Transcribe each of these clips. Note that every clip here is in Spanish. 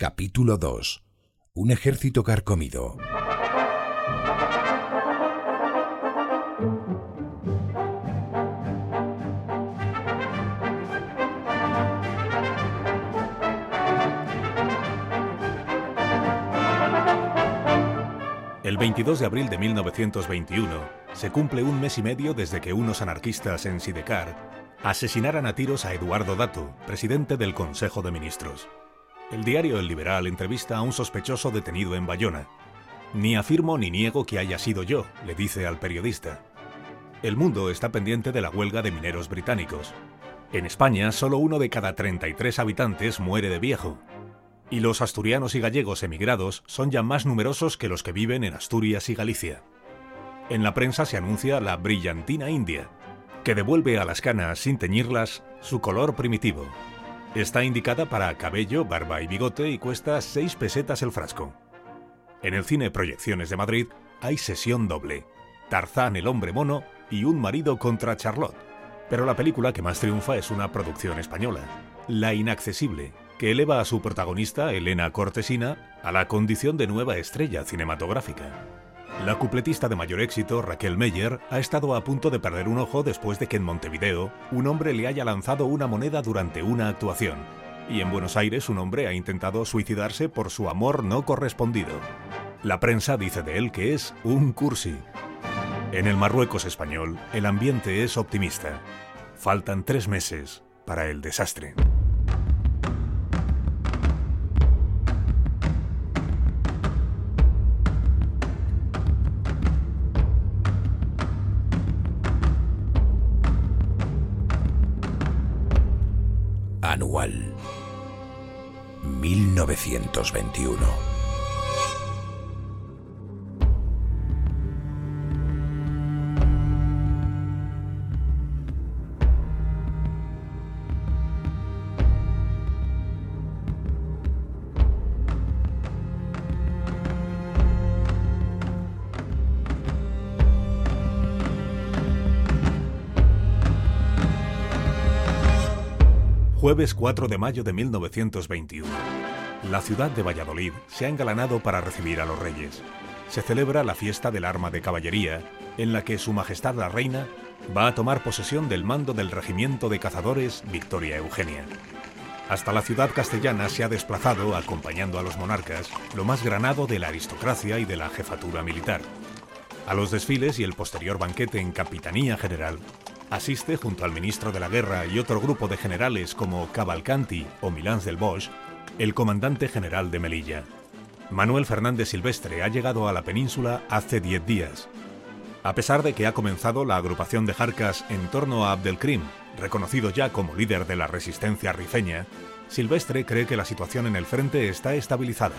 Capítulo 2. Un ejército carcomido. El 22 de abril de 1921 se cumple un mes y medio desde que unos anarquistas en Sidecar asesinaran a tiros a Eduardo Dato, presidente del Consejo de Ministros. El diario El Liberal entrevista a un sospechoso detenido en Bayona. Ni afirmo ni niego que haya sido yo, le dice al periodista. El mundo está pendiente de la huelga de mineros británicos. En España, solo uno de cada 33 habitantes muere de viejo, y los asturianos y gallegos emigrados son ya más numerosos que los que viven en Asturias y Galicia. En la prensa se anuncia la brillantina india, que devuelve a las canas sin teñirlas su color primitivo. Está indicada para cabello, barba y bigote y cuesta 6 pesetas el frasco. En el cine Proyecciones de Madrid hay sesión doble, Tarzán el hombre mono y Un marido contra Charlotte. Pero la película que más triunfa es una producción española, La Inaccesible, que eleva a su protagonista, Elena Cortesina, a la condición de nueva estrella cinematográfica. La cupletista de mayor éxito, Raquel Meyer, ha estado a punto de perder un ojo después de que en Montevideo un hombre le haya lanzado una moneda durante una actuación. Y en Buenos Aires un hombre ha intentado suicidarse por su amor no correspondido. La prensa dice de él que es un cursi. En el Marruecos español, el ambiente es optimista. Faltan tres meses para el desastre. 1921. Jueves 4 de mayo de 1921. La ciudad de Valladolid se ha engalanado para recibir a los reyes. Se celebra la fiesta del arma de caballería, en la que Su Majestad la Reina va a tomar posesión del mando del regimiento de cazadores Victoria Eugenia. Hasta la ciudad castellana se ha desplazado, acompañando a los monarcas, lo más granado de la aristocracia y de la jefatura militar. A los desfiles y el posterior banquete en Capitanía General asiste junto al ministro de la Guerra y otro grupo de generales como Cavalcanti o Milán del Bosch, el comandante general de Melilla. Manuel Fernández Silvestre ha llegado a la península hace 10 días. A pesar de que ha comenzado la agrupación de Jarcas en torno a Abdelkrim, reconocido ya como líder de la resistencia rifeña, Silvestre cree que la situación en el frente está estabilizada.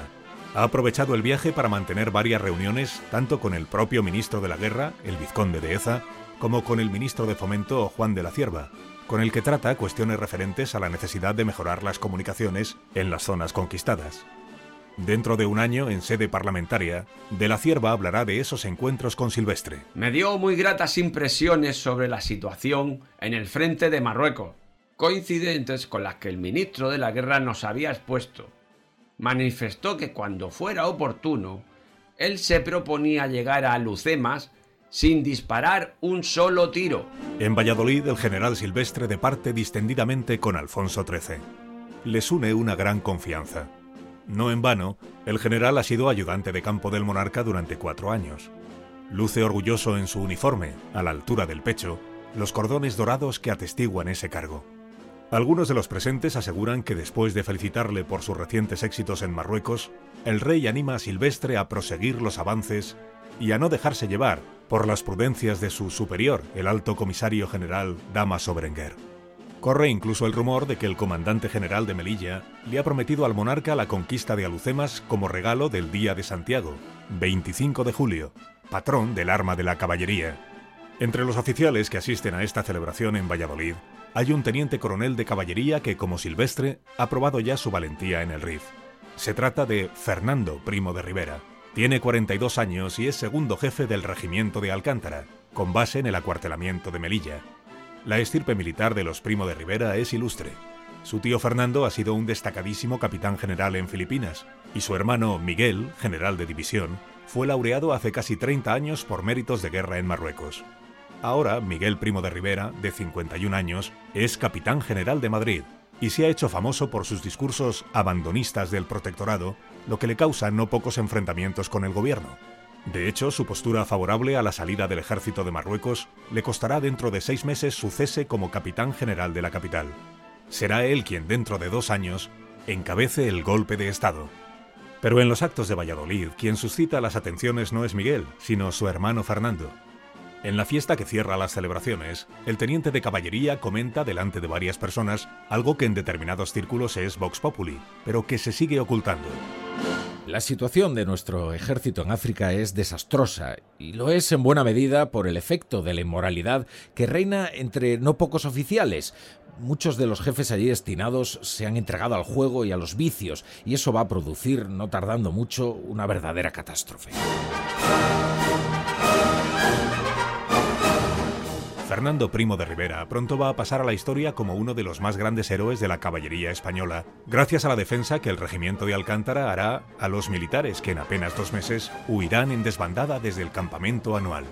Ha aprovechado el viaje para mantener varias reuniones tanto con el propio ministro de la Guerra, el vizconde de Eza, como con el ministro de Fomento Juan de la Cierva, con el que trata cuestiones referentes a la necesidad de mejorar las comunicaciones en las zonas conquistadas. Dentro de un año, en sede parlamentaria, De la Cierva hablará de esos encuentros con Silvestre. Me dio muy gratas impresiones sobre la situación en el frente de Marruecos, coincidentes con las que el ministro de la Guerra nos había expuesto. Manifestó que cuando fuera oportuno, él se proponía llegar a Lucemas sin disparar un solo tiro. En Valladolid, el general Silvestre departe distendidamente con Alfonso XIII. Les une una gran confianza. No en vano, el general ha sido ayudante de campo del monarca durante cuatro años. Luce orgulloso en su uniforme, a la altura del pecho, los cordones dorados que atestiguan ese cargo. Algunos de los presentes aseguran que después de felicitarle por sus recientes éxitos en Marruecos, el rey anima a Silvestre a proseguir los avances y a no dejarse llevar por las prudencias de su superior, el alto comisario general Damaso Berenguer. Corre incluso el rumor de que el comandante general de Melilla le ha prometido al monarca la conquista de Alucemas como regalo del Día de Santiago, 25 de julio, patrón del arma de la caballería. Entre los oficiales que asisten a esta celebración en Valladolid, hay un teniente coronel de caballería que, como Silvestre, ha probado ya su valentía en el RIF. Se trata de Fernando Primo de Rivera. Tiene 42 años y es segundo jefe del regimiento de Alcántara, con base en el acuartelamiento de Melilla. La estirpe militar de los Primo de Rivera es ilustre. Su tío Fernando ha sido un destacadísimo capitán general en Filipinas, y su hermano Miguel, general de división, fue laureado hace casi 30 años por méritos de guerra en Marruecos. Ahora, Miguel Primo de Rivera, de 51 años, es capitán general de Madrid y se ha hecho famoso por sus discursos abandonistas del protectorado, lo que le causa no pocos enfrentamientos con el gobierno. De hecho, su postura favorable a la salida del ejército de Marruecos le costará dentro de seis meses su cese como capitán general de la capital. Será él quien dentro de dos años encabece el golpe de Estado. Pero en los actos de Valladolid, quien suscita las atenciones no es Miguel, sino su hermano Fernando. En la fiesta que cierra las celebraciones, el teniente de caballería comenta delante de varias personas algo que en determinados círculos es Vox Populi, pero que se sigue ocultando. La situación de nuestro ejército en África es desastrosa y lo es en buena medida por el efecto de la inmoralidad que reina entre no pocos oficiales. Muchos de los jefes allí destinados se han entregado al juego y a los vicios y eso va a producir, no tardando mucho, una verdadera catástrofe. Fernando Primo de Rivera pronto va a pasar a la historia como uno de los más grandes héroes de la caballería española, gracias a la defensa que el regimiento de Alcántara hará a los militares que en apenas dos meses huirán en desbandada desde el campamento anual.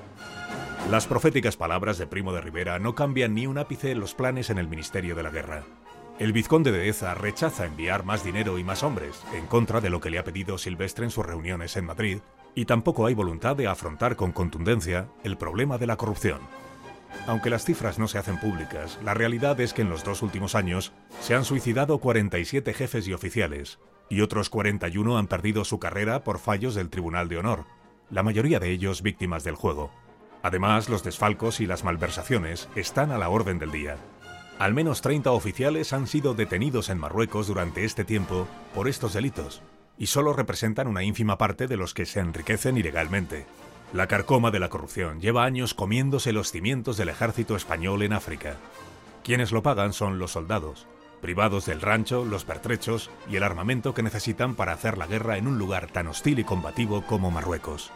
Las proféticas palabras de Primo de Rivera no cambian ni un ápice los planes en el Ministerio de la Guerra. El vizconde de Eza rechaza enviar más dinero y más hombres, en contra de lo que le ha pedido Silvestre en sus reuniones en Madrid, y tampoco hay voluntad de afrontar con contundencia el problema de la corrupción. Aunque las cifras no se hacen públicas, la realidad es que en los dos últimos años se han suicidado 47 jefes y oficiales, y otros 41 han perdido su carrera por fallos del Tribunal de Honor, la mayoría de ellos víctimas del juego. Además, los desfalcos y las malversaciones están a la orden del día. Al menos 30 oficiales han sido detenidos en Marruecos durante este tiempo por estos delitos, y solo representan una ínfima parte de los que se enriquecen ilegalmente. La carcoma de la corrupción lleva años comiéndose los cimientos del ejército español en África. Quienes lo pagan son los soldados, privados del rancho, los pertrechos y el armamento que necesitan para hacer la guerra en un lugar tan hostil y combativo como Marruecos.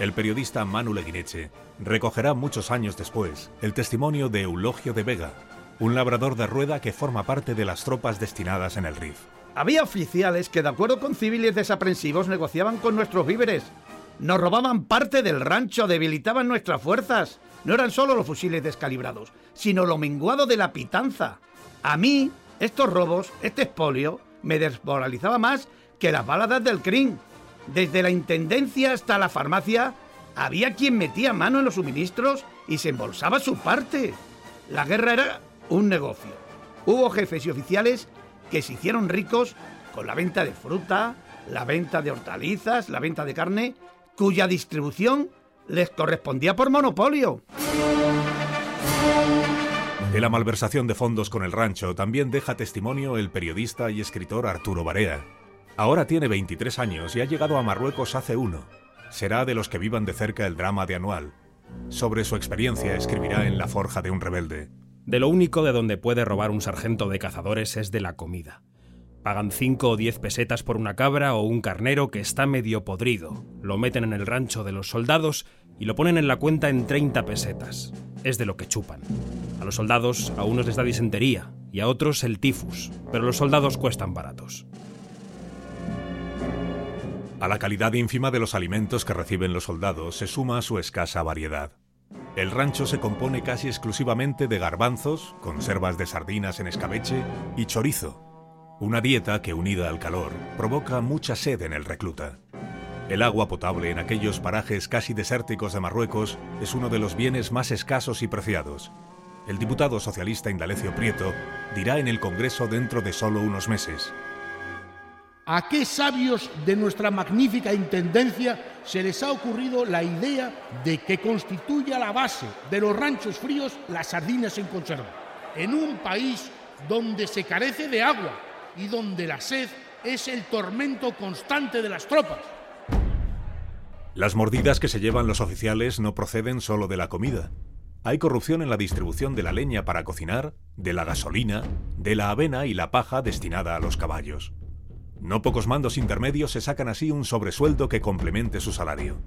El periodista Manu Leguineche recogerá muchos años después el testimonio de Eulogio de Vega, un labrador de rueda que forma parte de las tropas destinadas en el RIF. Había oficiales que, de acuerdo con civiles desaprensivos, negociaban con nuestros víveres nos robaban parte del rancho, debilitaban nuestras fuerzas. No eran solo los fusiles descalibrados, sino lo menguado de la pitanza. A mí, estos robos, este expolio, me desmoralizaba más que las baladas del CRIM. Desde la intendencia hasta la farmacia, había quien metía mano en los suministros y se embolsaba su parte. La guerra era un negocio. Hubo jefes y oficiales que se hicieron ricos con la venta de fruta, la venta de hortalizas, la venta de carne cuya distribución les correspondía por monopolio. De la malversación de fondos con el rancho también deja testimonio el periodista y escritor Arturo Barea. Ahora tiene 23 años y ha llegado a Marruecos hace uno. Será de los que vivan de cerca el drama de Anual. Sobre su experiencia escribirá en La Forja de un Rebelde. De lo único de donde puede robar un sargento de cazadores es de la comida. Pagan 5 o 10 pesetas por una cabra o un carnero que está medio podrido. Lo meten en el rancho de los soldados y lo ponen en la cuenta en 30 pesetas. Es de lo que chupan. A los soldados a unos les da disentería y a otros el tifus, pero los soldados cuestan baratos. A la calidad ínfima de los alimentos que reciben los soldados se suma su escasa variedad. El rancho se compone casi exclusivamente de garbanzos, conservas de sardinas en escabeche y chorizo, una dieta que unida al calor provoca mucha sed en el recluta. El agua potable en aquellos parajes casi desérticos de Marruecos es uno de los bienes más escasos y preciados. El diputado socialista Indalecio Prieto dirá en el Congreso dentro de solo unos meses. ¿A qué sabios de nuestra magnífica Intendencia se les ha ocurrido la idea de que constituya la base de los ranchos fríos las sardinas en conserva? En un país donde se carece de agua, y donde la sed es el tormento constante de las tropas. Las mordidas que se llevan los oficiales no proceden solo de la comida. Hay corrupción en la distribución de la leña para cocinar, de la gasolina, de la avena y la paja destinada a los caballos. No pocos mandos intermedios se sacan así un sobresueldo que complemente su salario.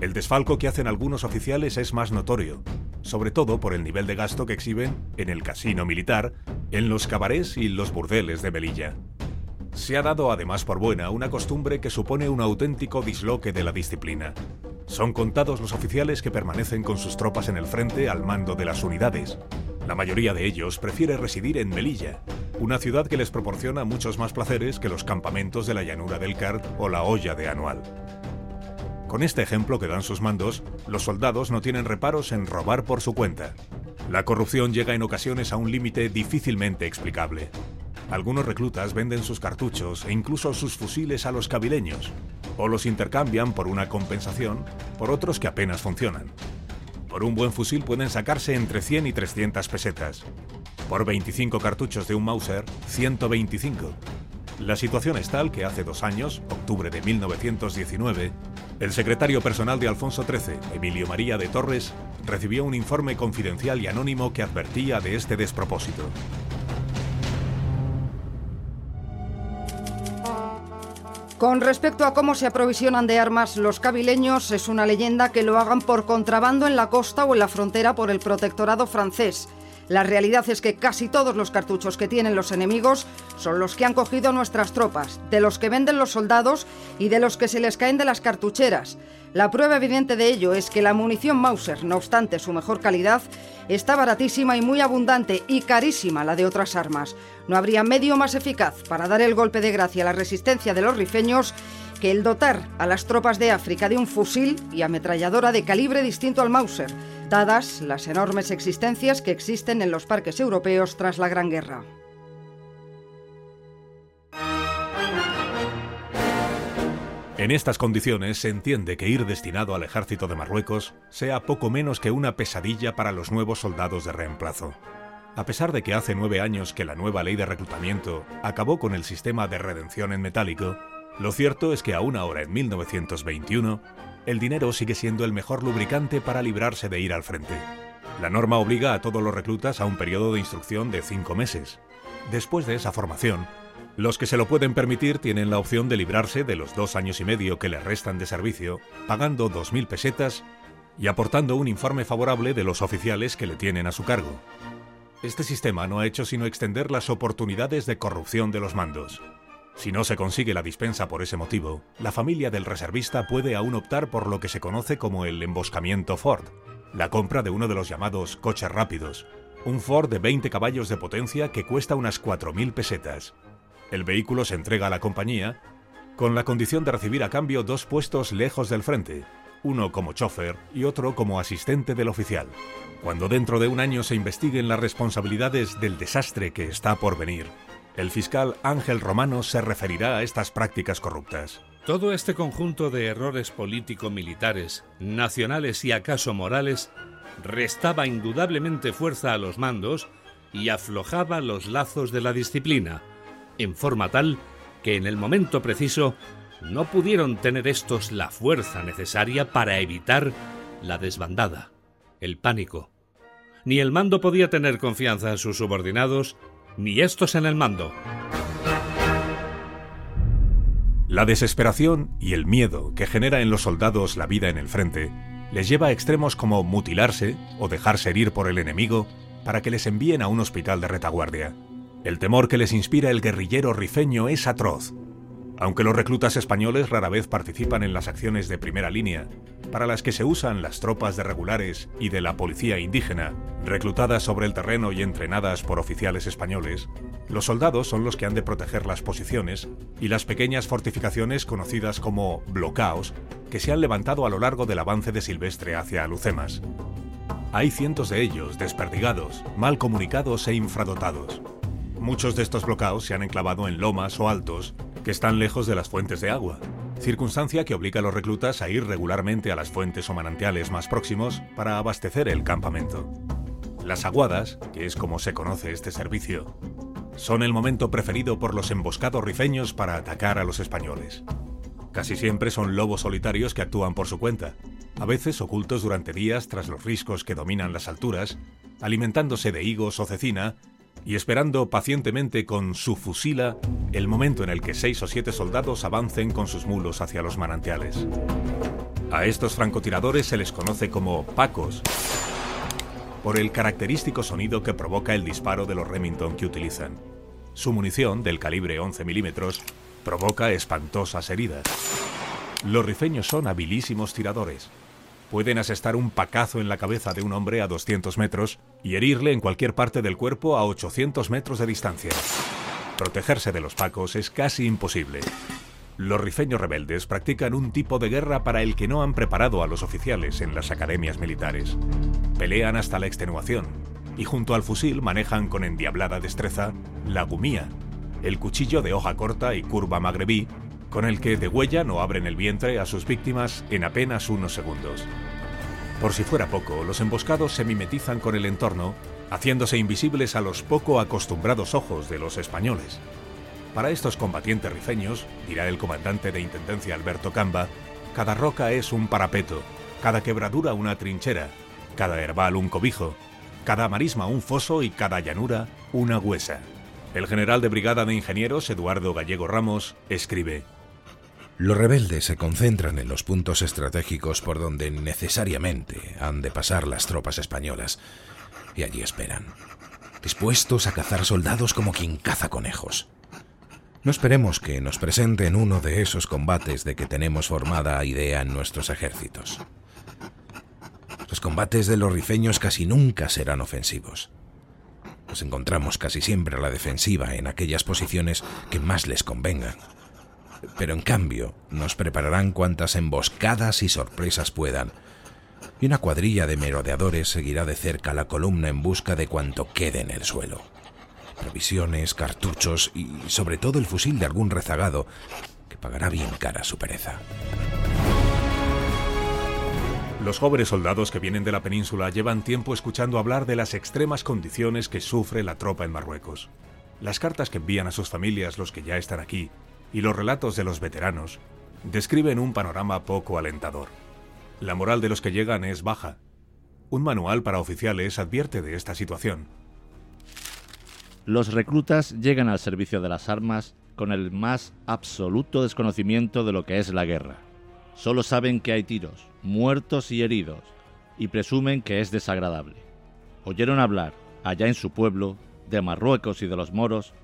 El desfalco que hacen algunos oficiales es más notorio. sobre todo por el nivel de gasto que exhiben en el casino militar, en los cabarets y los burdeles de Melilla. Se ha dado además por buena una costumbre que supone un auténtico disloque de la disciplina. Son contados los oficiales que permanecen con sus tropas en el frente al mando de las unidades. La mayoría de ellos prefiere residir en Melilla, una ciudad que les proporciona muchos más placeres que los campamentos de la llanura del Cart o la olla de Anual. Con este ejemplo que dan sus mandos, los soldados no tienen reparos en robar por su cuenta. La corrupción llega en ocasiones a un límite difícilmente explicable. Algunos reclutas venden sus cartuchos e incluso sus fusiles a los cabileños, o los intercambian por una compensación por otros que apenas funcionan. Por un buen fusil pueden sacarse entre 100 y 300 pesetas. Por 25 cartuchos de un Mauser, 125. La situación es tal que hace dos años, octubre de 1919, el secretario personal de Alfonso XIII, Emilio María de Torres, recibió un informe confidencial y anónimo que advertía de este despropósito. Con respecto a cómo se aprovisionan de armas los cabileños, es una leyenda que lo hagan por contrabando en la costa o en la frontera por el protectorado francés. La realidad es que casi todos los cartuchos que tienen los enemigos son los que han cogido nuestras tropas, de los que venden los soldados y de los que se les caen de las cartucheras. La prueba evidente de ello es que la munición Mauser, no obstante su mejor calidad, está baratísima y muy abundante y carísima la de otras armas. No habría medio más eficaz para dar el golpe de gracia a la resistencia de los rifeños que el dotar a las tropas de África de un fusil y ametralladora de calibre distinto al Mauser, dadas las enormes existencias que existen en los parques europeos tras la Gran Guerra. En estas condiciones se entiende que ir destinado al ejército de Marruecos sea poco menos que una pesadilla para los nuevos soldados de reemplazo. A pesar de que hace nueve años que la nueva ley de reclutamiento acabó con el sistema de redención en metálico, lo cierto es que aún ahora en 1921, el dinero sigue siendo el mejor lubricante para librarse de ir al frente. La norma obliga a todos los reclutas a un periodo de instrucción de cinco meses. Después de esa formación, los que se lo pueden permitir tienen la opción de librarse de los dos años y medio que les restan de servicio, pagando 2.000 pesetas y aportando un informe favorable de los oficiales que le tienen a su cargo. Este sistema no ha hecho sino extender las oportunidades de corrupción de los mandos. Si no se consigue la dispensa por ese motivo, la familia del reservista puede aún optar por lo que se conoce como el emboscamiento Ford, la compra de uno de los llamados coches rápidos, un Ford de 20 caballos de potencia que cuesta unas 4.000 pesetas, el vehículo se entrega a la compañía con la condición de recibir a cambio dos puestos lejos del frente, uno como chofer y otro como asistente del oficial. Cuando dentro de un año se investiguen las responsabilidades del desastre que está por venir, el fiscal Ángel Romano se referirá a estas prácticas corruptas. Todo este conjunto de errores político-militares, nacionales y acaso morales, restaba indudablemente fuerza a los mandos y aflojaba los lazos de la disciplina, en forma tal que en el momento preciso no pudieron tener estos la fuerza necesaria para evitar la desbandada, el pánico. Ni el mando podía tener confianza en sus subordinados, ni estos en el mando. La desesperación y el miedo que genera en los soldados la vida en el frente les lleva a extremos como mutilarse o dejarse herir por el enemigo para que les envíen a un hospital de retaguardia. El temor que les inspira el guerrillero rifeño es atroz. Aunque los reclutas españoles rara vez participan en las acciones de primera línea, para las que se usan las tropas de regulares y de la policía indígena, reclutadas sobre el terreno y entrenadas por oficiales españoles, los soldados son los que han de proteger las posiciones y las pequeñas fortificaciones conocidas como blocaos que se han levantado a lo largo del avance de Silvestre hacia Alucemas. Hay cientos de ellos desperdigados, mal comunicados e infradotados. Muchos de estos bloqueos se han enclavado en lomas o altos que están lejos de las fuentes de agua, circunstancia que obliga a los reclutas a ir regularmente a las fuentes o manantiales más próximos para abastecer el campamento. Las aguadas, que es como se conoce este servicio, son el momento preferido por los emboscados rifeños para atacar a los españoles. Casi siempre son lobos solitarios que actúan por su cuenta, a veces ocultos durante días tras los riscos que dominan las alturas, alimentándose de higos o cecina y esperando pacientemente con su fusila el momento en el que seis o siete soldados avancen con sus mulos hacia los manantiales. A estos francotiradores se les conoce como pacos por el característico sonido que provoca el disparo de los Remington que utilizan. Su munición, del calibre 11 milímetros, provoca espantosas heridas. Los rifeños son habilísimos tiradores. Pueden asestar un pacazo en la cabeza de un hombre a 200 metros y herirle en cualquier parte del cuerpo a 800 metros de distancia. Protegerse de los pacos es casi imposible. Los rifeños rebeldes practican un tipo de guerra para el que no han preparado a los oficiales en las academias militares. Pelean hasta la extenuación y junto al fusil manejan con endiablada destreza la gumía, el cuchillo de hoja corta y curva magrebí con el que degüellan o abren el vientre a sus víctimas en apenas unos segundos. Por si fuera poco, los emboscados se mimetizan con el entorno, haciéndose invisibles a los poco acostumbrados ojos de los españoles. Para estos combatientes rifeños, dirá el comandante de Intendencia Alberto Camba, cada roca es un parapeto, cada quebradura una trinchera, cada herbal un cobijo, cada marisma un foso y cada llanura una huesa. El general de brigada de ingenieros, Eduardo Gallego Ramos, escribe, los rebeldes se concentran en los puntos estratégicos por donde necesariamente han de pasar las tropas españolas, y allí esperan, dispuestos a cazar soldados como quien caza conejos. No esperemos que nos presenten uno de esos combates de que tenemos formada idea en nuestros ejércitos. Los combates de los rifeños casi nunca serán ofensivos. Nos encontramos casi siempre a la defensiva en aquellas posiciones que más les convengan pero en cambio nos prepararán cuantas emboscadas y sorpresas puedan. Y una cuadrilla de merodeadores seguirá de cerca la columna en busca de cuanto quede en el suelo. Provisiones, cartuchos y sobre todo el fusil de algún rezagado que pagará bien cara su pereza. Los jóvenes soldados que vienen de la península llevan tiempo escuchando hablar de las extremas condiciones que sufre la tropa en Marruecos. Las cartas que envían a sus familias los que ya están aquí y los relatos de los veteranos describen un panorama poco alentador. La moral de los que llegan es baja. Un manual para oficiales advierte de esta situación. Los reclutas llegan al servicio de las armas con el más absoluto desconocimiento de lo que es la guerra. Solo saben que hay tiros, muertos y heridos, y presumen que es desagradable. Oyeron hablar, allá en su pueblo, de Marruecos y de los moros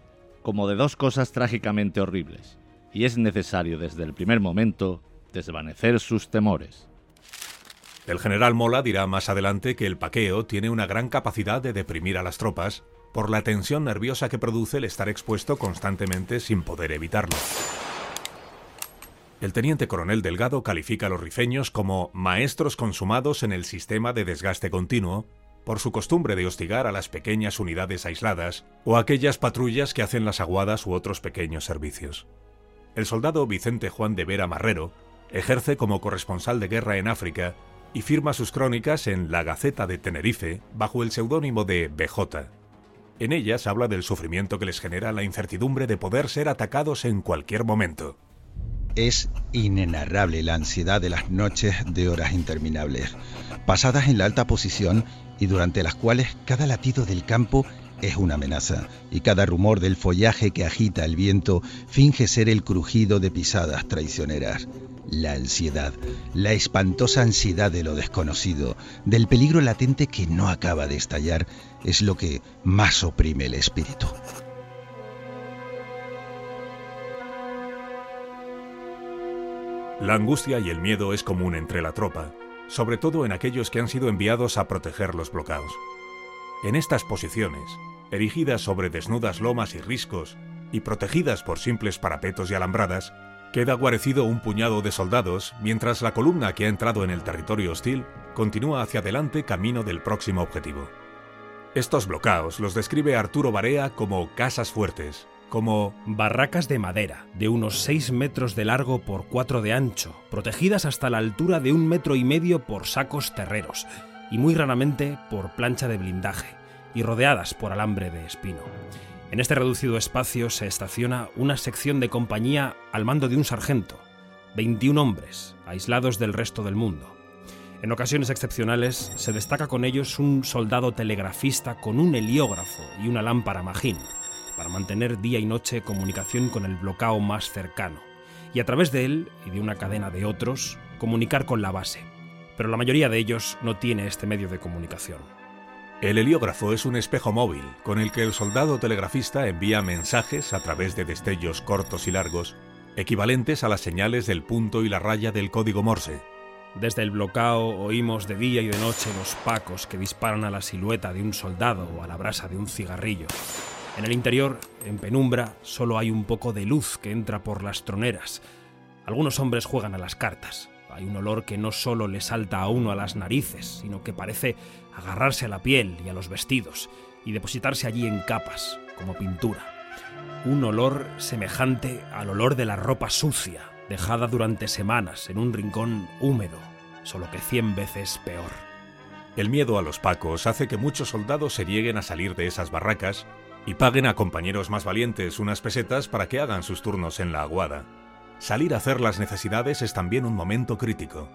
como de dos cosas trágicamente horribles, y es necesario desde el primer momento desvanecer sus temores. El general Mola dirá más adelante que el paqueo tiene una gran capacidad de deprimir a las tropas por la tensión nerviosa que produce el estar expuesto constantemente sin poder evitarlo. El teniente coronel Delgado califica a los rifeños como maestros consumados en el sistema de desgaste continuo por su costumbre de hostigar a las pequeñas unidades aisladas o aquellas patrullas que hacen las aguadas u otros pequeños servicios. El soldado Vicente Juan de Vera Marrero ejerce como corresponsal de guerra en África y firma sus crónicas en La Gaceta de Tenerife bajo el seudónimo de BJ. En ellas habla del sufrimiento que les genera la incertidumbre de poder ser atacados en cualquier momento. Es inenarrable la ansiedad de las noches de horas interminables, pasadas en la alta posición y durante las cuales cada latido del campo es una amenaza y cada rumor del follaje que agita el viento finge ser el crujido de pisadas traicioneras. La ansiedad, la espantosa ansiedad de lo desconocido, del peligro latente que no acaba de estallar, es lo que más oprime el espíritu. La angustia y el miedo es común entre la tropa, sobre todo en aquellos que han sido enviados a proteger los bloqueos. En estas posiciones, erigidas sobre desnudas lomas y riscos y protegidas por simples parapetos y alambradas, queda guarecido un puñado de soldados mientras la columna que ha entrado en el territorio hostil continúa hacia adelante camino del próximo objetivo. Estos bloqueos los describe Arturo Barea como casas fuertes, como barracas de madera, de unos 6 metros de largo por 4 de ancho, protegidas hasta la altura de un metro y medio por sacos terreros, y muy raramente por plancha de blindaje, y rodeadas por alambre de espino. En este reducido espacio se estaciona una sección de compañía al mando de un sargento, 21 hombres, aislados del resto del mundo. En ocasiones excepcionales se destaca con ellos un soldado telegrafista con un heliógrafo y una lámpara magín, para mantener día y noche comunicación con el bloqueo más cercano, y a través de él y de una cadena de otros, comunicar con la base. Pero la mayoría de ellos no tiene este medio de comunicación. El heliógrafo es un espejo móvil con el que el soldado telegrafista envía mensajes a través de destellos cortos y largos, equivalentes a las señales del punto y la raya del código Morse. Desde el bloqueo oímos de día y de noche los pacos que disparan a la silueta de un soldado o a la brasa de un cigarrillo. En el interior, en penumbra, solo hay un poco de luz que entra por las troneras. Algunos hombres juegan a las cartas. Hay un olor que no solo le salta a uno a las narices, sino que parece agarrarse a la piel y a los vestidos y depositarse allí en capas, como pintura. Un olor semejante al olor de la ropa sucia, dejada durante semanas en un rincón húmedo, solo que cien veces peor. El miedo a los pacos hace que muchos soldados se nieguen a salir de esas barracas y paguen a compañeros más valientes unas pesetas para que hagan sus turnos en la aguada. Salir a hacer las necesidades es también un momento crítico.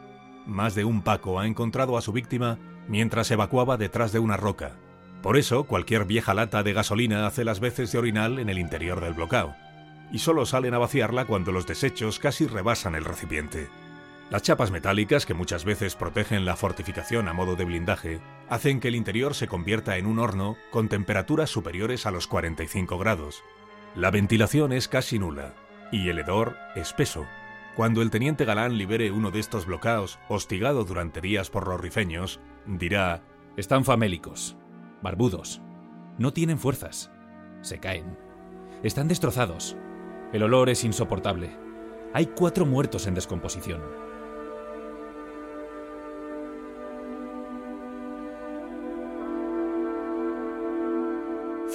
Más de un Paco ha encontrado a su víctima mientras evacuaba detrás de una roca. Por eso, cualquier vieja lata de gasolina hace las veces de orinal en el interior del bloqueo, y solo salen a vaciarla cuando los desechos casi rebasan el recipiente. Las chapas metálicas, que muchas veces protegen la fortificación a modo de blindaje, hacen que el interior se convierta en un horno con temperaturas superiores a los 45 grados. La ventilación es casi nula, y el hedor espeso. Cuando el teniente Galán libere uno de estos bloqueos, hostigado durante días por los rifeños, dirá: Están famélicos, barbudos, no tienen fuerzas, se caen, están destrozados, el olor es insoportable. Hay cuatro muertos en descomposición.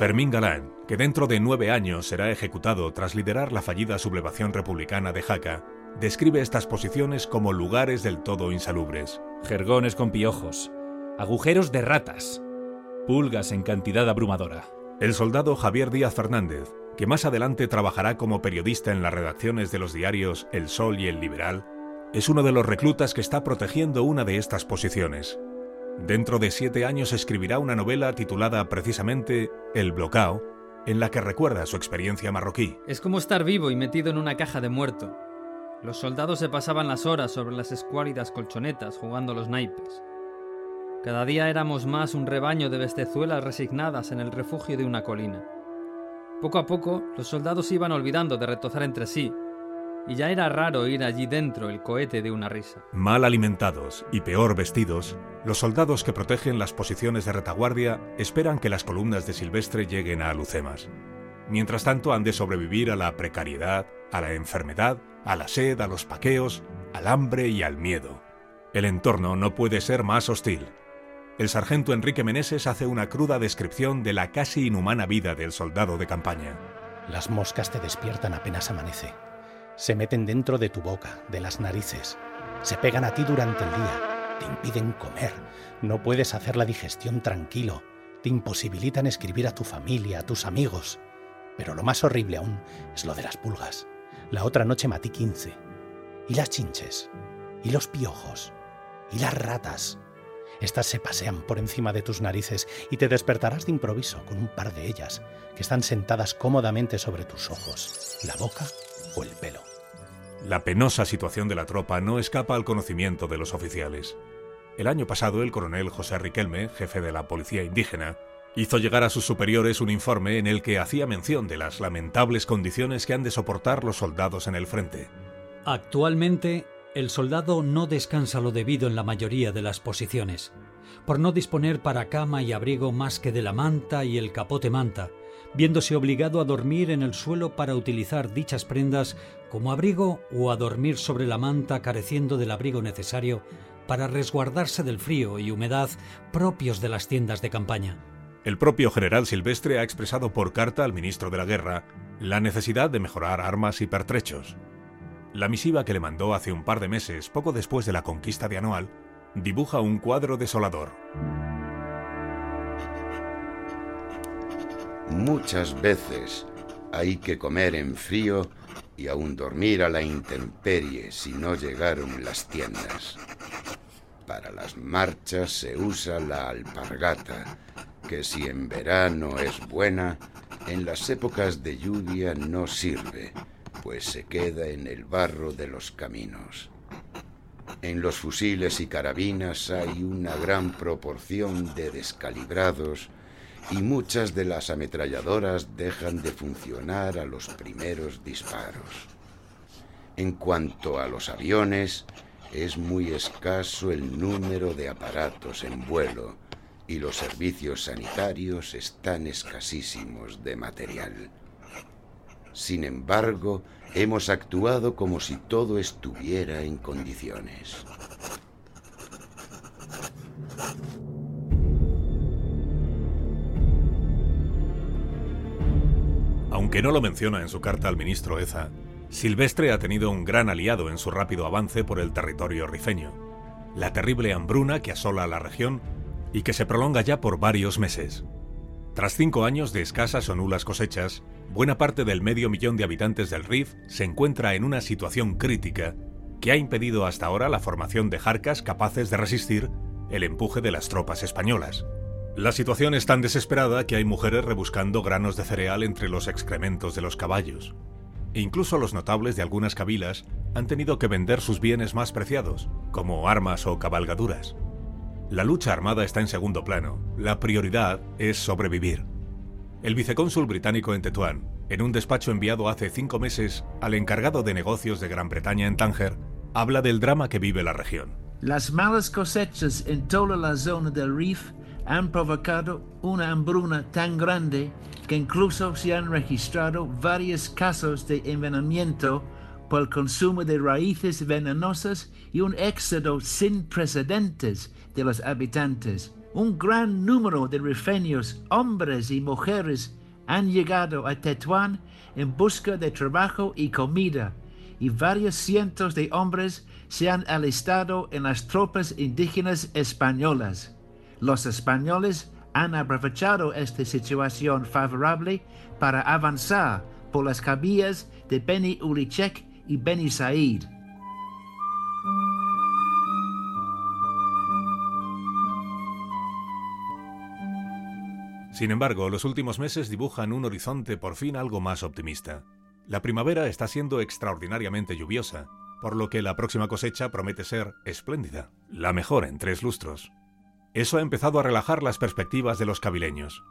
Fermín Galán, que dentro de nueve años será ejecutado tras liderar la fallida sublevación republicana de Jaca, describe estas posiciones como lugares del todo insalubres. Jergones con piojos, agujeros de ratas, pulgas en cantidad abrumadora. El soldado Javier Díaz Fernández, que más adelante trabajará como periodista en las redacciones de los diarios El Sol y El Liberal, es uno de los reclutas que está protegiendo una de estas posiciones. Dentro de siete años escribirá una novela titulada precisamente El Blocao, en la que recuerda su experiencia marroquí. Es como estar vivo y metido en una caja de muerto. Los soldados se pasaban las horas sobre las escuálidas colchonetas jugando los naipes. Cada día éramos más un rebaño de bestezuelas resignadas en el refugio de una colina. Poco a poco, los soldados iban olvidando de retozar entre sí, y ya era raro oír allí dentro el cohete de una risa. Mal alimentados y peor vestidos, los soldados que protegen las posiciones de retaguardia esperan que las columnas de Silvestre lleguen a Alucemas. Mientras tanto han de sobrevivir a la precariedad, a la enfermedad, a la sed, a los paqueos, al hambre y al miedo. El entorno no puede ser más hostil. El sargento Enrique Meneses hace una cruda descripción de la casi inhumana vida del soldado de campaña. Las moscas te despiertan apenas amanece se meten dentro de tu boca, de las narices, se pegan a ti durante el día, te impiden comer, no puedes hacer la digestión tranquilo, te imposibilitan escribir a tu familia, a tus amigos. Pero lo más horrible aún es lo de las pulgas. La otra noche matí 15. Y las chinches, y los piojos, y las ratas. Estas se pasean por encima de tus narices y te despertarás de improviso con un par de ellas que están sentadas cómodamente sobre tus ojos, la boca o el pelo. La penosa situación de la tropa no escapa al conocimiento de los oficiales. El año pasado, el coronel José Riquelme, jefe de la policía indígena, hizo llegar a sus superiores un informe en el que hacía mención de las lamentables condiciones que han de soportar los soldados en el frente. Actualmente, el soldado no descansa lo debido en la mayoría de las posiciones, por no disponer para cama y abrigo más que de la manta y el capote manta, viéndose obligado a dormir en el suelo para utilizar dichas prendas como abrigo o a dormir sobre la manta careciendo del abrigo necesario para resguardarse del frío y humedad propios de las tiendas de campaña. El propio general Silvestre ha expresado por carta al ministro de la Guerra la necesidad de mejorar armas y pertrechos. La misiva que le mandó hace un par de meses, poco después de la conquista de Anual, dibuja un cuadro desolador. Muchas veces hay que comer en frío y aún dormir a la intemperie si no llegaron las tiendas. Para las marchas se usa la alpargata, que si en verano es buena, en las épocas de lluvia no sirve, pues se queda en el barro de los caminos. En los fusiles y carabinas hay una gran proporción de descalibrados y muchas de las ametralladoras dejan de funcionar a los primeros disparos. En cuanto a los aviones, es muy escaso el número de aparatos en vuelo y los servicios sanitarios están escasísimos de material. Sin embargo, hemos actuado como si todo estuviera en condiciones. Aunque no lo menciona en su carta al ministro Eza, Silvestre ha tenido un gran aliado en su rápido avance por el territorio rifeño, la terrible hambruna que asola la región y que se prolonga ya por varios meses. Tras cinco años de escasas o nulas cosechas, buena parte del medio millón de habitantes del Rif se encuentra en una situación crítica que ha impedido hasta ahora la formación de jarcas capaces de resistir el empuje de las tropas españolas. La situación es tan desesperada que hay mujeres rebuscando granos de cereal entre los excrementos de los caballos. Incluso los notables de algunas cabilas han tenido que vender sus bienes más preciados, como armas o cabalgaduras. La lucha armada está en segundo plano, la prioridad es sobrevivir. El vicecónsul británico en Tetuán, en un despacho enviado hace cinco meses al encargado de negocios de Gran Bretaña en Tánger, habla del drama que vive la región. Las malas cosechas en toda la zona del Rif han provocado una hambruna tan grande que incluso se han registrado varios casos de envenenamiento por el consumo de raíces venenosas y un éxodo sin precedentes de los habitantes. Un gran número de rifeños, hombres y mujeres, han llegado a Tetuán en busca de trabajo y comida, y varios cientos de hombres se han alistado en las tropas indígenas españolas. Los españoles han aprovechado esta situación favorable para avanzar por las cabillas de Beni Urichek y Beni Said. Sin embargo, los últimos meses dibujan un horizonte por fin algo más optimista. La primavera está siendo extraordinariamente lluviosa, por lo que la próxima cosecha promete ser espléndida, la mejor en tres lustros. Eso ha empezado a relajar las perspectivas de los cabileños.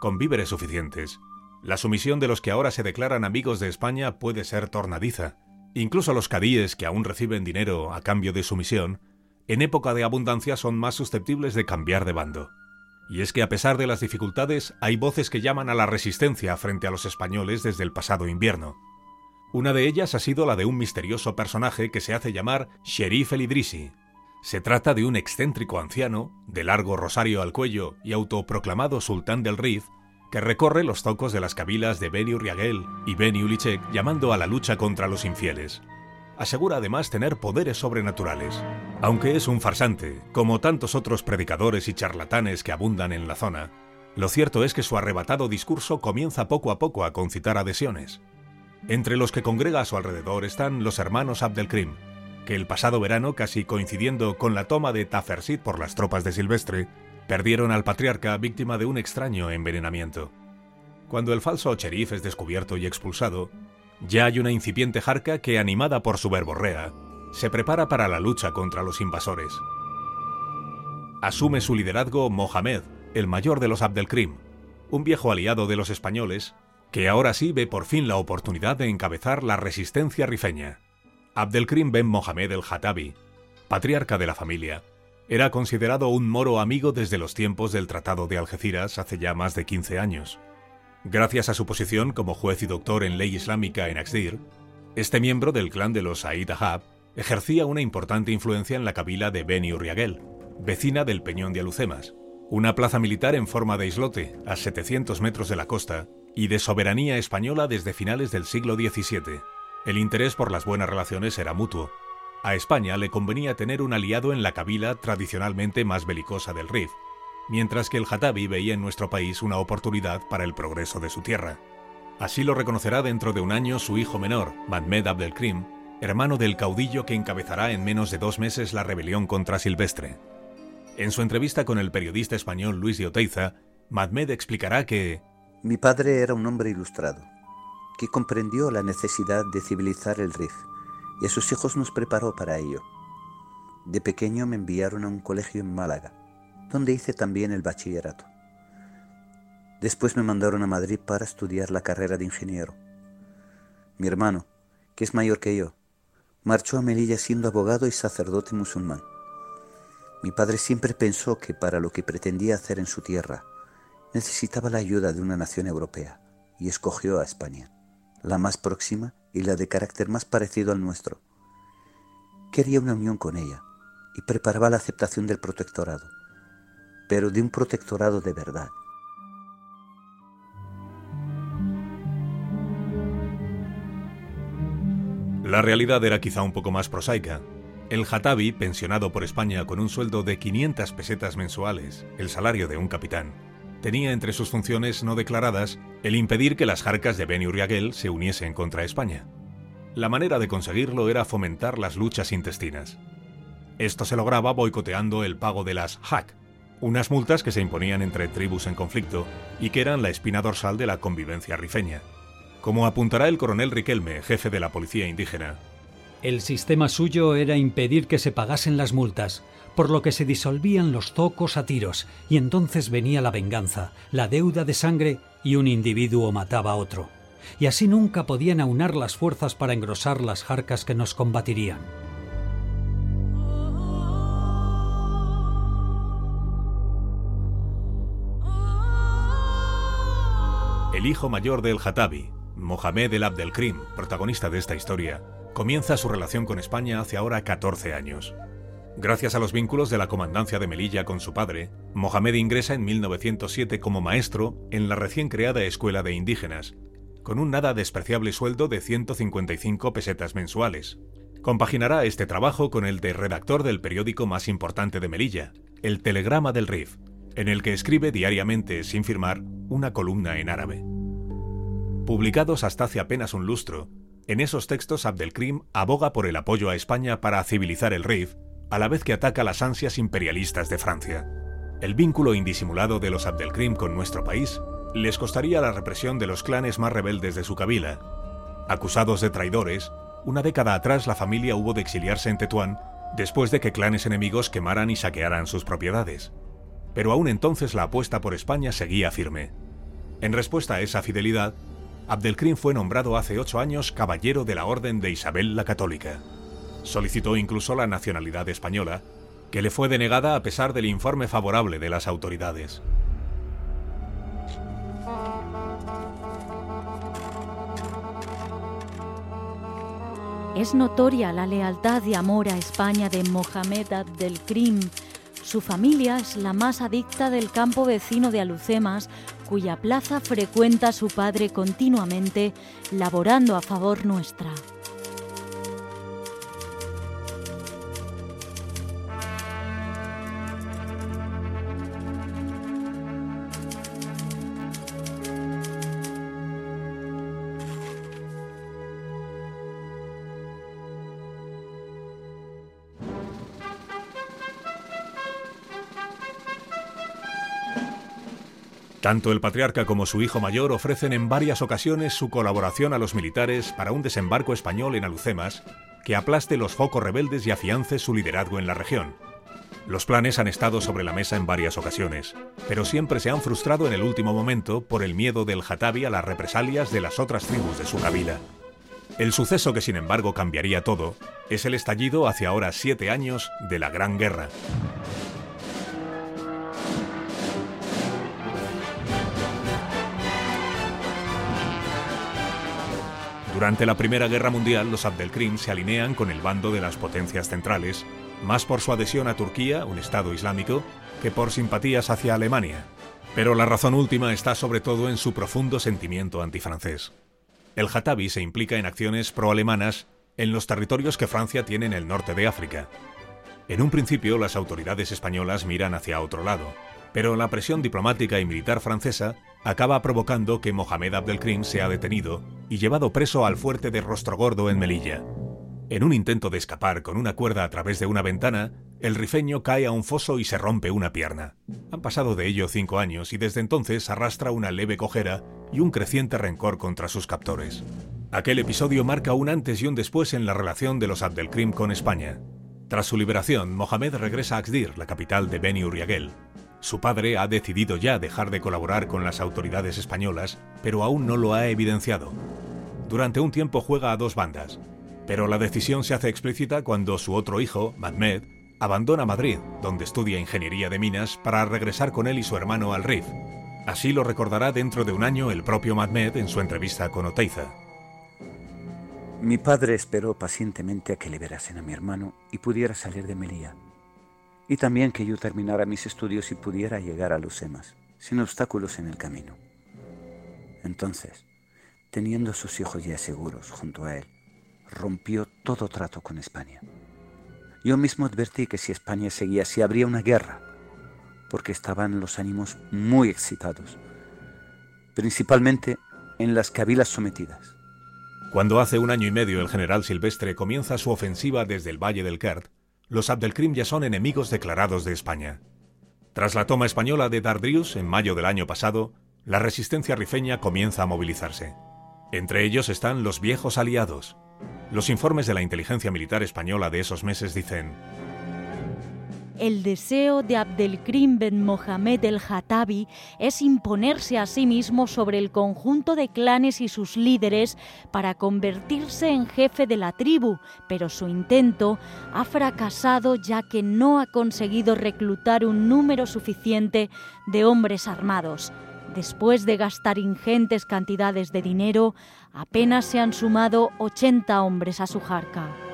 Con víveres suficientes, la sumisión de los que ahora se declaran amigos de España puede ser tornadiza. Incluso los cadíes que aún reciben dinero a cambio de sumisión, en época de abundancia son más susceptibles de cambiar de bando. Y es que a pesar de las dificultades, hay voces que llaman a la resistencia frente a los españoles desde el pasado invierno. Una de ellas ha sido la de un misterioso personaje que se hace llamar Sheriff el Idrisi, se trata de un excéntrico anciano, de largo rosario al cuello y autoproclamado sultán del Rif, que recorre los tocos de las cabilas de Beni Uriagel y Beni Ulichek llamando a la lucha contra los infieles. Asegura además tener poderes sobrenaturales. Aunque es un farsante, como tantos otros predicadores y charlatanes que abundan en la zona, lo cierto es que su arrebatado discurso comienza poco a poco a concitar adhesiones. Entre los que congrega a su alrededor están los hermanos Abdelkrim, que el pasado verano, casi coincidiendo con la toma de Tafersit por las tropas de Silvestre, perdieron al patriarca víctima de un extraño envenenamiento. Cuando el falso cherif es descubierto y expulsado, ya hay una incipiente jarca que, animada por su verborrea, se prepara para la lucha contra los invasores. Asume su liderazgo Mohamed, el mayor de los Abdelkrim, un viejo aliado de los españoles, que ahora sí ve por fin la oportunidad de encabezar la resistencia rifeña. Abdelkrim ben Mohamed el-Hatabi, patriarca de la familia, era considerado un moro amigo desde los tiempos del Tratado de Algeciras hace ya más de 15 años. Gracias a su posición como juez y doctor en ley islámica en Axdir, este miembro del clan de los Said Ahab ejercía una importante influencia en la cabila de Beni Urriagel, vecina del Peñón de Alucemas, una plaza militar en forma de islote a 700 metros de la costa y de soberanía española desde finales del siglo XVII. El interés por las buenas relaciones era mutuo. A España le convenía tener un aliado en la cabila tradicionalmente más belicosa del Rif, mientras que el Hatabi veía en nuestro país una oportunidad para el progreso de su tierra. Así lo reconocerá dentro de un año su hijo menor, Mahmed Abdelkrim, hermano del caudillo que encabezará en menos de dos meses la rebelión contra Silvestre. En su entrevista con el periodista español Luis de Oteiza, Mahmed explicará que... Mi padre era un hombre ilustrado que comprendió la necesidad de civilizar el Rif y a sus hijos nos preparó para ello. De pequeño me enviaron a un colegio en Málaga, donde hice también el bachillerato. Después me mandaron a Madrid para estudiar la carrera de ingeniero. Mi hermano, que es mayor que yo, marchó a Melilla siendo abogado y sacerdote musulmán. Mi padre siempre pensó que para lo que pretendía hacer en su tierra, necesitaba la ayuda de una nación europea y escogió a España, la más próxima y la de carácter más parecido al nuestro. Quería una unión con ella y preparaba la aceptación del protectorado, pero de un protectorado de verdad. La realidad era quizá un poco más prosaica. El Jatabi, pensionado por España con un sueldo de 500 pesetas mensuales, el salario de un capitán, tenía entre sus funciones no declaradas el impedir que las jarcas de Ben Uriagel se uniesen contra España. La manera de conseguirlo era fomentar las luchas intestinas. Esto se lograba boicoteando el pago de las HAC, unas multas que se imponían entre tribus en conflicto y que eran la espina dorsal de la convivencia rifeña. Como apuntará el coronel Riquelme, jefe de la policía indígena, el sistema suyo era impedir que se pagasen las multas, por lo que se disolvían los zocos a tiros, y entonces venía la venganza, la deuda de sangre, y un individuo mataba a otro. Y así nunca podían aunar las fuerzas para engrosar las jarcas que nos combatirían. El hijo mayor del Jatabi, Mohamed el Abdelkrim, protagonista de esta historia, comienza su relación con España hace ahora 14 años. Gracias a los vínculos de la comandancia de Melilla con su padre, Mohamed ingresa en 1907 como maestro en la recién creada Escuela de Indígenas, con un nada despreciable sueldo de 155 pesetas mensuales. Compaginará este trabajo con el de redactor del periódico más importante de Melilla, el Telegrama del Rif, en el que escribe diariamente, sin firmar, una columna en árabe. Publicados hasta hace apenas un lustro, en esos textos Abdelkrim aboga por el apoyo a España para civilizar el Rif, a la vez que ataca las ansias imperialistas de Francia. El vínculo indisimulado de los Abdelkrim con nuestro país les costaría la represión de los clanes más rebeldes de su cabila. Acusados de traidores, una década atrás la familia hubo de exiliarse en Tetuán después de que clanes enemigos quemaran y saquearan sus propiedades. Pero aún entonces la apuesta por España seguía firme. En respuesta a esa fidelidad, Abdelkrim fue nombrado hace ocho años caballero de la Orden de Isabel la Católica. Solicitó incluso la nacionalidad española, que le fue denegada a pesar del informe favorable de las autoridades. Es notoria la lealtad y amor a España de Mohamed Abdelkrim. Su familia es la más adicta del campo vecino de Alucemas, cuya plaza frecuenta su padre continuamente, laborando a favor nuestra. Tanto el patriarca como su hijo mayor ofrecen en varias ocasiones su colaboración a los militares para un desembarco español en Alucemas que aplaste los focos rebeldes y afiance su liderazgo en la región. Los planes han estado sobre la mesa en varias ocasiones, pero siempre se han frustrado en el último momento por el miedo del Jatabi a las represalias de las otras tribus de su cabila. El suceso que sin embargo cambiaría todo es el estallido hace ahora siete años de la Gran Guerra. Durante la Primera Guerra Mundial, los Abdelkrim se alinean con el bando de las potencias centrales, más por su adhesión a Turquía, un Estado islámico, que por simpatías hacia Alemania. Pero la razón última está sobre todo en su profundo sentimiento antifrancés. El Jatabi se implica en acciones pro-alemanas en los territorios que Francia tiene en el norte de África. En un principio, las autoridades españolas miran hacia otro lado, pero la presión diplomática y militar francesa acaba provocando que Mohamed Abdelkrim sea detenido y llevado preso al fuerte de Rostrogordo en Melilla. En un intento de escapar con una cuerda a través de una ventana, el rifeño cae a un foso y se rompe una pierna. Han pasado de ello cinco años y desde entonces arrastra una leve cojera y un creciente rencor contra sus captores. Aquel episodio marca un antes y un después en la relación de los Abdelkrim con España. Tras su liberación, Mohamed regresa a Axdir, la capital de Beni Uriagel. Su padre ha decidido ya dejar de colaborar con las autoridades españolas, pero aún no lo ha evidenciado. Durante un tiempo juega a dos bandas, pero la decisión se hace explícita cuando su otro hijo, Mahmed, abandona Madrid, donde estudia ingeniería de minas, para regresar con él y su hermano al RIF. Así lo recordará dentro de un año el propio Mahmed en su entrevista con Oteiza. Mi padre esperó pacientemente a que liberasen a mi hermano y pudiera salir de Melilla. Y también que yo terminara mis estudios y pudiera llegar a Lucemas, sin obstáculos en el camino. Entonces, teniendo a sus hijos ya seguros junto a él, rompió todo trato con España. Yo mismo advertí que si España seguía así habría una guerra, porque estaban los ánimos muy excitados, principalmente en las cabilas sometidas. Cuando hace un año y medio el general Silvestre comienza su ofensiva desde el Valle del Kert, los Abdelkrim ya son enemigos declarados de España. Tras la toma española de Dardrius en mayo del año pasado, la resistencia rifeña comienza a movilizarse. Entre ellos están los viejos aliados. Los informes de la inteligencia militar española de esos meses dicen el deseo de Abdelkrim ben Mohamed el-Hatabi es imponerse a sí mismo sobre el conjunto de clanes y sus líderes para convertirse en jefe de la tribu, pero su intento ha fracasado ya que no ha conseguido reclutar un número suficiente de hombres armados. Después de gastar ingentes cantidades de dinero, apenas se han sumado 80 hombres a su jarca.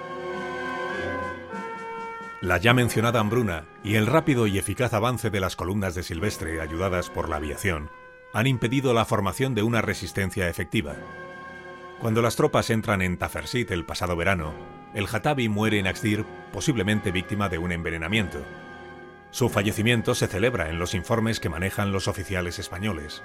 La ya mencionada hambruna y el rápido y eficaz avance de las columnas de Silvestre ayudadas por la aviación han impedido la formación de una resistencia efectiva. Cuando las tropas entran en Tafersit el pasado verano, el Hatabi muere en Axdir, posiblemente víctima de un envenenamiento. Su fallecimiento se celebra en los informes que manejan los oficiales españoles.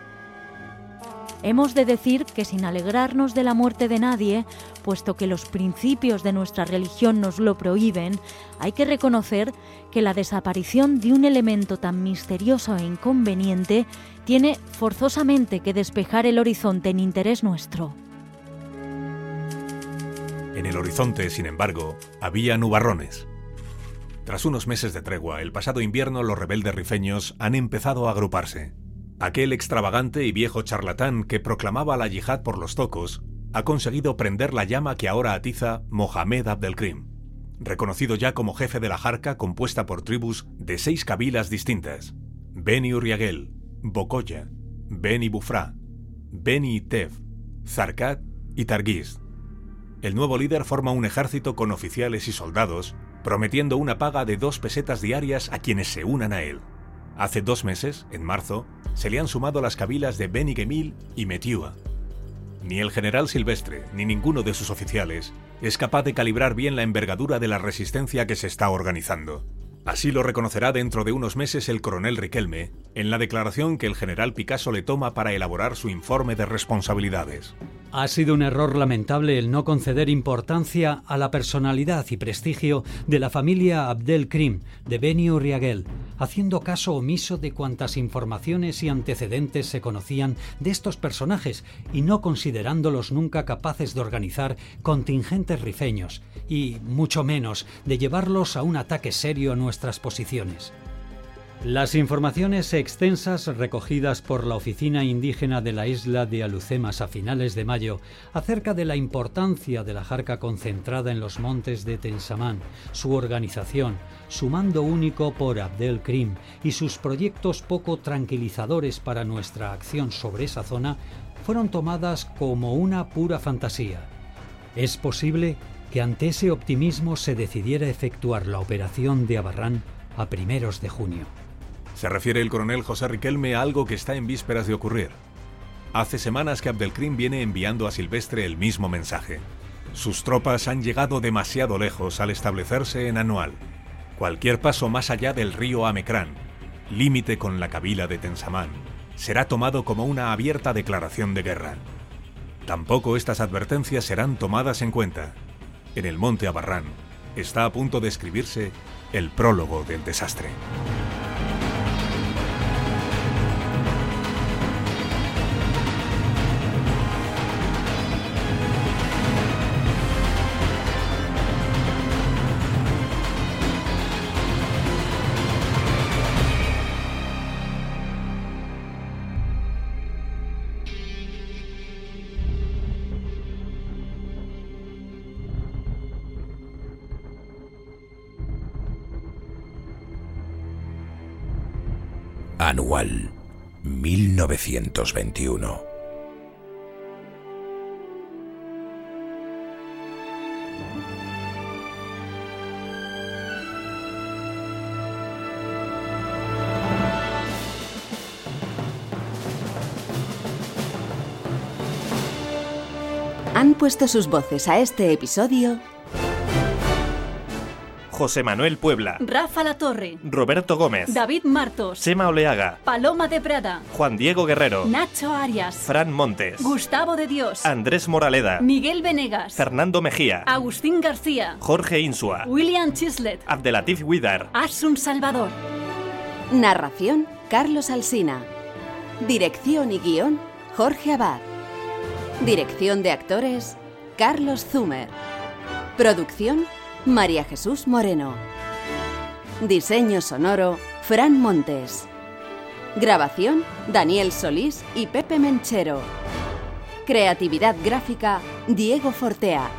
Hemos de decir que sin alegrarnos de la muerte de nadie, puesto que los principios de nuestra religión nos lo prohíben, hay que reconocer que la desaparición de un elemento tan misterioso e inconveniente tiene forzosamente que despejar el horizonte en interés nuestro. En el horizonte, sin embargo, había nubarrones. Tras unos meses de tregua, el pasado invierno los rebeldes rifeños han empezado a agruparse. Aquel extravagante y viejo charlatán que proclamaba la yihad por los tocos ha conseguido prender la llama que ahora atiza Mohamed Abdelkrim, reconocido ya como jefe de la Jarca compuesta por tribus de seis cabilas distintas: Beni Uriagel, Bokoya, Beni Bufra, Beni Tev, Zarkat y Targiz. El nuevo líder forma un ejército con oficiales y soldados, prometiendo una paga de dos pesetas diarias a quienes se unan a él. Hace dos meses, en marzo, se le han sumado las cabilas de Beni Gemil y Metiua. Ni el general Silvestre ni ninguno de sus oficiales es capaz de calibrar bien la envergadura de la resistencia que se está organizando. Así lo reconocerá dentro de unos meses el coronel Riquelme en la declaración que el general Picasso le toma para elaborar su informe de responsabilidades. Ha sido un error lamentable el no conceder importancia a la personalidad y prestigio de la familia Abdel Krim de Beni Uriagel, haciendo caso omiso de cuantas informaciones y antecedentes se conocían de estos personajes y no considerándolos nunca capaces de organizar contingentes rifeños y, mucho menos, de llevarlos a un ataque serio a nuestras posiciones. Las informaciones extensas recogidas por la Oficina Indígena de la isla de Alucemas a finales de mayo acerca de la importancia de la jarca concentrada en los montes de Tensamán, su organización, su mando único por Abdel Krim y sus proyectos poco tranquilizadores para nuestra acción sobre esa zona fueron tomadas como una pura fantasía. Es posible que ante ese optimismo se decidiera efectuar la operación de Abarrán a primeros de junio. Se refiere el coronel José Riquelme a algo que está en vísperas de ocurrir. Hace semanas que Abdelkrim viene enviando a Silvestre el mismo mensaje. Sus tropas han llegado demasiado lejos al establecerse en Anual. Cualquier paso más allá del río Amecrán, límite con la cabila de Tensamán, será tomado como una abierta declaración de guerra. Tampoco estas advertencias serán tomadas en cuenta. En el monte Abarrán está a punto de escribirse el prólogo del desastre. Anual 1921. Han puesto sus voces a este episodio José Manuel Puebla, Rafa La Torre, Roberto Gómez, David Martos, Chema Oleaga, Paloma de Prada, Juan Diego Guerrero, Nacho Arias, Fran Montes, Gustavo de Dios, Andrés Moraleda, Miguel Venegas, Fernando Mejía, Agustín García, Jorge Insua, William Chislet, Abdelatif Widar, Asun Salvador. Narración Carlos Alsina. Dirección y guion Jorge Abad. Dirección de actores Carlos Zumer. Producción María Jesús Moreno. Diseño sonoro Fran Montes. Grabación Daniel Solís y Pepe Menchero. Creatividad gráfica Diego Fortea.